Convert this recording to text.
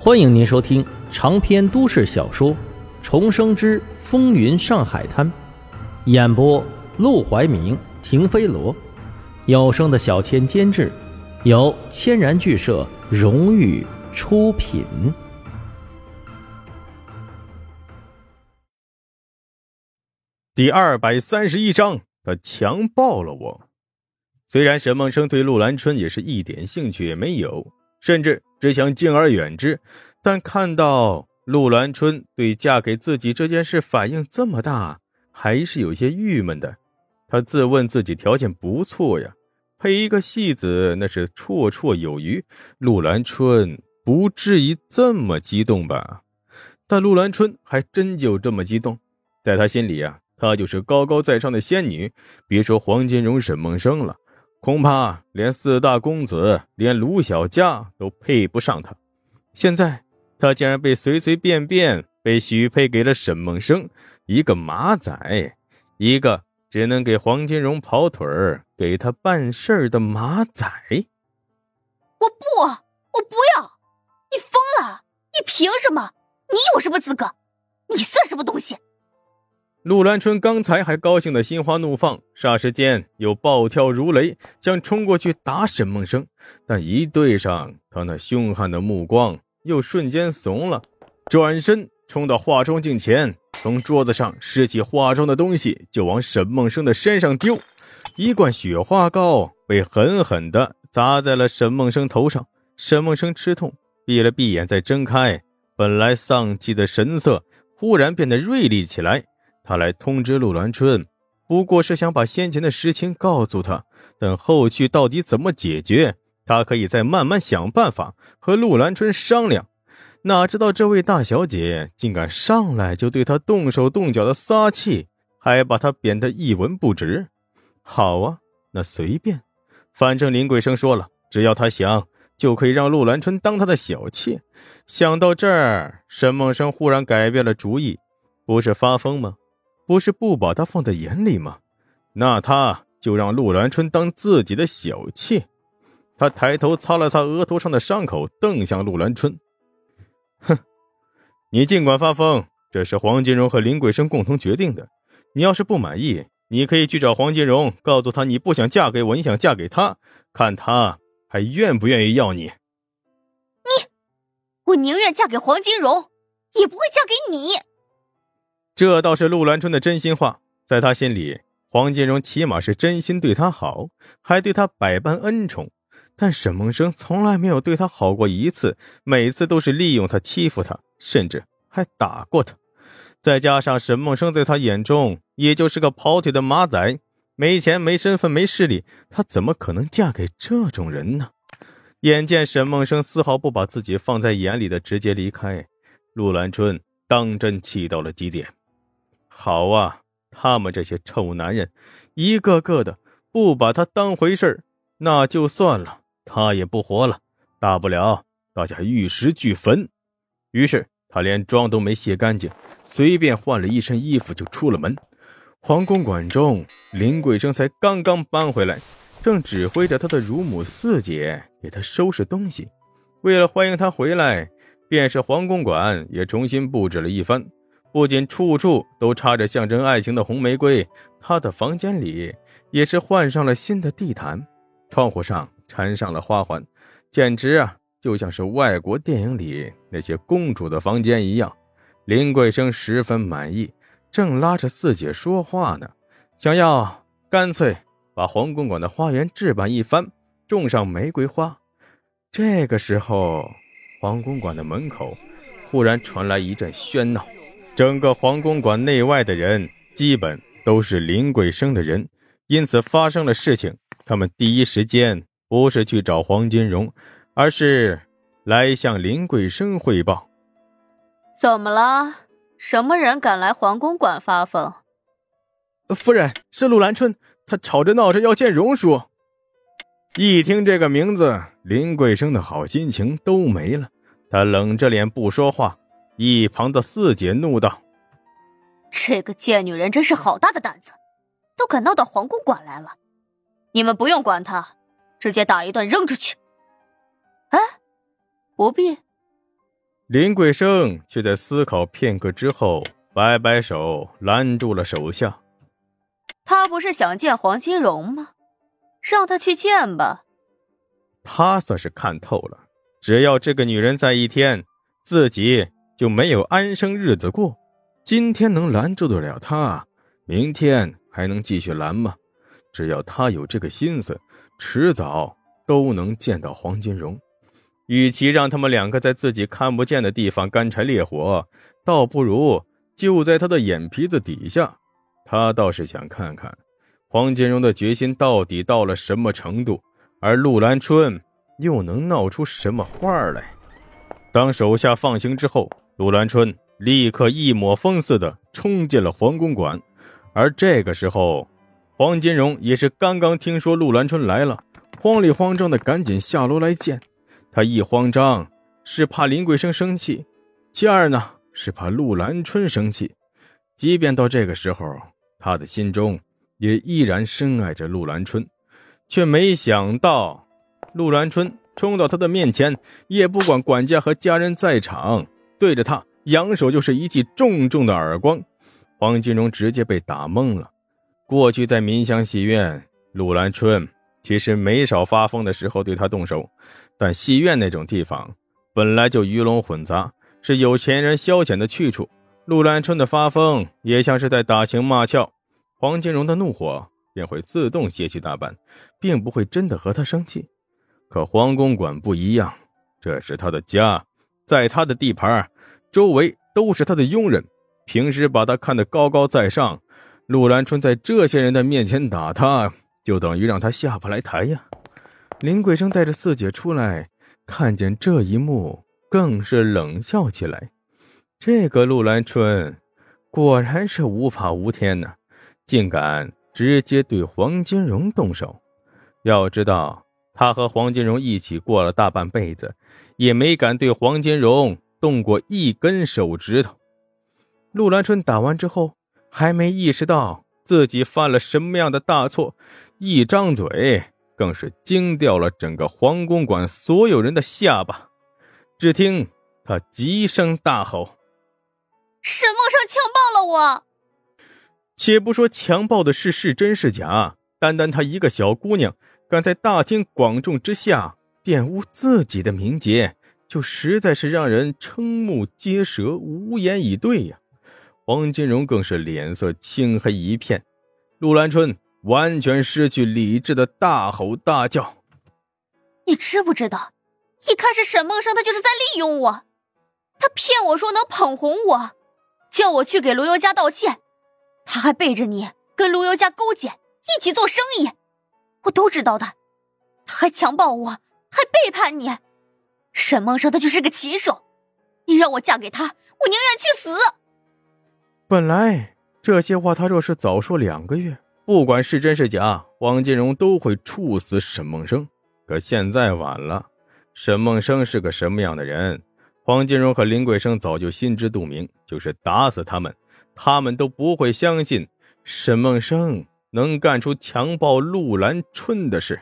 欢迎您收听长篇都市小说《重生之风云上海滩》，演播：陆怀明、停飞罗，有声的小千监制，由千然剧社荣誉出品。第二百三十一章，他强暴了我。虽然沈梦生对陆兰春也是一点兴趣也没有，甚至只想敬而远之，但看到陆兰春对嫁给自己这件事反应这么大，还是有些郁闷的。他自问自己条件不错呀，配一个戏子那是绰绰有余。陆兰春不至于这么激动吧？但陆兰春还真就这么激动，在他心里呀，她就是高高在上的仙女。别说黄金荣、沈梦生了。恐怕连四大公子，连卢小佳都配不上他。现在他竟然被随随便便被许配给了沈梦生，一个马仔，一个只能给黄金荣跑腿儿、给他办事儿的马仔。我不，我不要！你疯了！你凭什么？你有什么资格？你算什么东西？陆兰春刚才还高兴的心花怒放，霎时间又暴跳如雷，想冲过去打沈梦生，但一对上他那凶悍的目光，又瞬间怂了，转身冲到化妆镜前，从桌子上拾起化妆的东西就往沈梦生的身上丢，一罐雪花膏被狠狠地砸在了沈梦生头上，沈梦生吃痛，闭了闭眼再睁开，本来丧气的神色忽然变得锐利起来。他来通知陆兰春，不过是想把先前的事情告诉他，等后续到底怎么解决，他可以再慢慢想办法和陆兰春商量。哪知道这位大小姐竟敢上来就对他动手动脚的撒气，还把他贬得一文不值。好啊，那随便，反正林桂生说了，只要他想，就可以让陆兰春当他的小妾。想到这儿，沈梦生忽然改变了主意，不是发疯吗？不是不把他放在眼里吗？那他就让陆兰春当自己的小妾。他抬头擦了擦额头上的伤口，瞪向陆兰春：“哼，你尽管发疯，这是黄金荣和林桂生共同决定的。你要是不满意，你可以去找黄金荣，告诉他你不想嫁给我，你想嫁给他，看他还愿不愿意要你。你，我宁愿嫁给黄金荣，也不会嫁给你。”这倒是陆兰春的真心话，在他心里，黄金荣起码是真心对他好，还对他百般恩宠。但沈梦生从来没有对他好过一次，每次都是利用他、欺负他，甚至还打过他。再加上沈梦生在他眼中也就是个跑腿的马仔，没钱、没身份、没势力，他怎么可能嫁给这种人呢？眼见沈梦生丝毫不把自己放在眼里的直接离开，陆兰春当真气到了极点。好啊，他们这些臭男人，一个个的不把他当回事儿，那就算了，他也不活了。大不了大家玉石俱焚。于是他连妆都没卸干净，随便换了一身衣服就出了门。皇宫馆中，林桂生才刚刚搬回来，正指挥着他的乳母四姐给他收拾东西。为了欢迎他回来，便是皇宫馆也重新布置了一番。不仅处处都插着象征爱情的红玫瑰，他的房间里也是换上了新的地毯，窗户上缠上了花环，简直啊，就像是外国电影里那些公主的房间一样。林桂生十分满意，正拉着四姐说话呢，想要干脆把黄公馆的花园置办一番，种上玫瑰花。这个时候，黄公馆的门口忽然传来一阵喧闹。整个皇宫馆内外的人基本都是林桂生的人，因此发生了事情，他们第一时间不是去找黄金荣，而是来向林桂生汇报。怎么了？什么人敢来皇宫馆发疯？夫人是陆兰春，他吵着闹着要见荣叔。一听这个名字，林桂生的好心情都没了，他冷着脸不说话。一旁的四姐怒道：“这个贱女人真是好大的胆子，都敢闹到皇宫馆来了！你们不用管她，直接打一顿扔出去。”哎，不必。林桂生却在思考片刻之后，摆摆手拦住了手下。他不是想见黄金荣吗？让他去见吧。他算是看透了，只要这个女人在一天，自己就没有安生日子过。今天能拦住得了他，明天还能继续拦吗？只要他有这个心思，迟早都能见到黄金荣。与其让他们两个在自己看不见的地方干柴烈火，倒不如就在他的眼皮子底下。他倒是想看看黄金荣的决心到底到了什么程度，而陆兰春又能闹出什么花来。当手下放行之后，陆兰春。立刻一抹风似的冲进了皇宫馆，而这个时候，黄金荣也是刚刚听说陆兰春来了，慌里慌张的赶紧下楼来见。他一慌张是怕林桂生生气，其二呢是怕陆兰春生气。即便到这个时候，他的心中也依然深爱着陆兰春，却没想到陆兰春冲到他的面前，也不管管家和家人在场，对着他。扬手就是一记重重的耳光，黄金荣直接被打懵了。过去在民香戏院，陆兰春其实没少发疯的时候对他动手，但戏院那种地方本来就鱼龙混杂，是有钱人消遣的去处。陆兰春的发疯也像是在打情骂俏，黄金荣的怒火便会自动卸去大半，并不会真的和他生气。可黄公馆不一样，这是他的家，在他的地盘。周围都是他的佣人，平时把他看得高高在上。陆兰春在这些人的面前打他，就等于让他下不来台呀。林桂生带着四姐出来，看见这一幕，更是冷笑起来。这个陆兰春，果然是无法无天呢，竟敢直接对黄金荣动手。要知道，他和黄金荣一起过了大半辈子，也没敢对黄金荣。动过一根手指头，陆兰春打完之后还没意识到自己犯了什么样的大错，一张嘴更是惊掉了整个皇公馆所有人的下巴。只听他急声大吼：“沈梦生强暴了我！”且不说强暴的事是真是假，单单她一个小姑娘，敢在大庭广众之下玷污自己的名节。就实在是让人瞠目结舌、无言以对呀！黄金荣更是脸色青黑一片，陆兰春完全失去理智的大吼大叫：“你知不知道？一开始沈梦生他就是在利用我，他骗我说能捧红我，叫我去给卢尤家道歉，他还背着你跟卢尤家勾结，一起做生意，我都知道的。他还强暴我，背叛你。”沈梦生他就是个禽兽，你让我嫁给他，我宁愿去死。本来这些话他若是早说两个月，不管是真是假，王金荣都会处死沈梦生。可现在晚了，沈梦生是个什么样的人，黄金荣和林桂生早就心知肚明。就是打死他们，他们都不会相信沈梦生能干出强暴陆兰春的事。